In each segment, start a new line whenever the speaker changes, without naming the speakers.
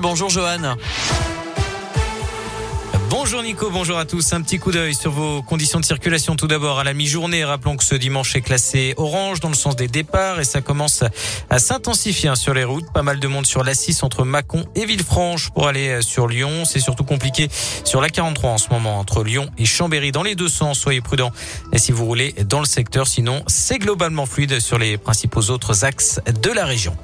Bonjour Johan.
Bonjour Nico, bonjour à tous. Un petit coup d'œil sur vos conditions de circulation tout d'abord à la mi-journée. Rappelons que ce dimanche est classé orange dans le sens des départs et ça commence à s'intensifier hein, sur les routes. Pas mal de monde sur la 6 entre Mâcon et Villefranche pour aller euh, sur Lyon. C'est surtout compliqué sur la 43 en ce moment entre Lyon et Chambéry dans les deux sens. Soyez prudents et si vous roulez dans le secteur. Sinon, c'est globalement fluide sur les principaux autres axes de la région.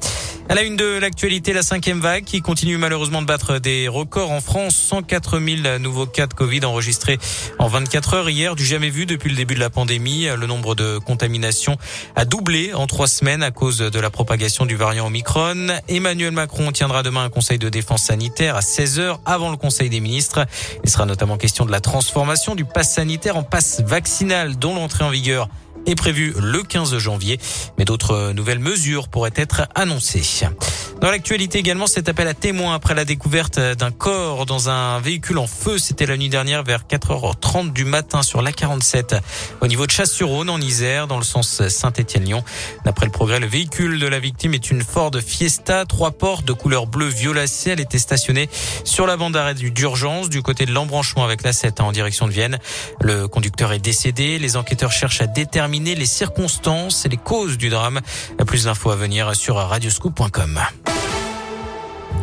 À la une de l'actualité, la cinquième vague qui continue malheureusement de battre des records en France. 104 000 nouveaux cas de Covid enregistrés en 24 heures hier, du jamais vu depuis le début de la pandémie. Le nombre de contaminations a doublé en trois semaines à cause de la propagation du variant Omicron. Emmanuel Macron tiendra demain un conseil de défense sanitaire à 16 heures avant le conseil des ministres. Il sera notamment question de la transformation du pass sanitaire en passe vaccinal dont l'entrée en vigueur est prévu le 15 janvier, mais d'autres nouvelles mesures pourraient être annoncées. Dans l'actualité également, cet appel à témoins après la découverte d'un corps dans un véhicule en feu. C'était la nuit dernière vers 4h30 du matin sur l'A47 au niveau de Chasse-sur-Rhône en Isère dans le sens Saint-Étienne-Lyon. D'après le progrès, le véhicule de la victime est une Ford Fiesta, trois portes de couleur bleu violacé. Elle était stationnée sur la bande d'arrêt d'urgence du côté de l'embranchement avec la 7 en direction de Vienne. Le conducteur est décédé. Les enquêteurs cherchent à déterminer les circonstances et les causes du drame. Plus d'infos à venir sur radioscoop.com.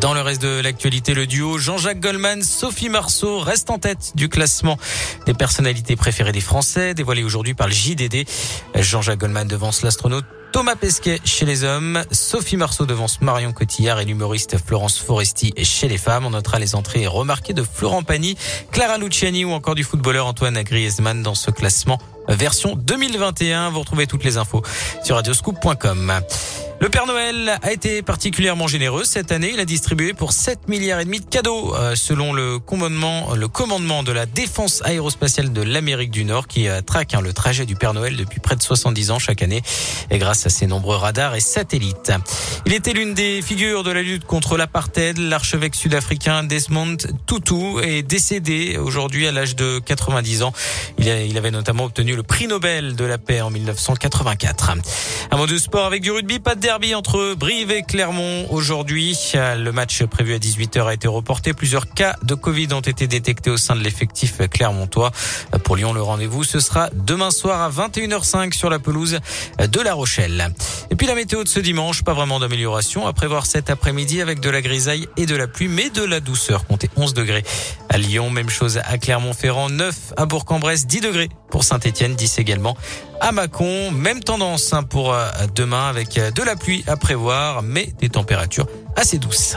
Dans le reste de l'actualité, le duo Jean-Jacques Goldman, Sophie Marceau reste en tête du classement des personnalités préférées des Français, dévoilé aujourd'hui par le JDD. Jean-Jacques Goldman devance l'astronaute Thomas Pesquet chez les hommes, Sophie Marceau devance Marion Cotillard et l'humoriste Florence Foresti chez les femmes. On notera les entrées remarquées de Florent Pagny, Clara Luciani ou encore du footballeur Antoine Griezmann dans ce classement version 2021. Vous retrouvez toutes les infos sur radioscoop.com. Le Père Noël a été particulièrement généreux cette année. Il a distribué pour 7 milliards et demi de cadeaux, euh, selon le commandement, le commandement de la défense aérospatiale de l'Amérique du Nord, qui euh, traque hein, le trajet du Père Noël depuis près de 70 ans chaque année, et grâce à ses nombreux radars et satellites. Il était l'une des figures de la lutte contre l'apartheid. L'archevêque sud-africain Desmond Tutu est décédé aujourd'hui à l'âge de 90 ans. Il, avait notamment obtenu le prix Nobel de la paix en 1984. Un mot de sport avec du rugby, pas de entre Brive et Clermont aujourd'hui. Le match prévu à 18h a été reporté. Plusieurs cas de Covid ont été détectés au sein de l'effectif clermontois. Pour Lyon, le rendez-vous, ce sera demain soir à 21h05 sur la pelouse de La Rochelle. Et puis la météo de ce dimanche, pas vraiment d'amélioration à prévoir cet après-midi avec de la grisaille et de la pluie, mais de la douceur. Comptez 11 degrés à Lyon, même chose à Clermont-Ferrand, 9 à Bourg-en-Bresse, 10 degrés pour Saint-Etienne, 10 également à Mâcon. Même tendance hein, pour euh, demain avec euh, de la pluie à prévoir, mais des températures assez douces.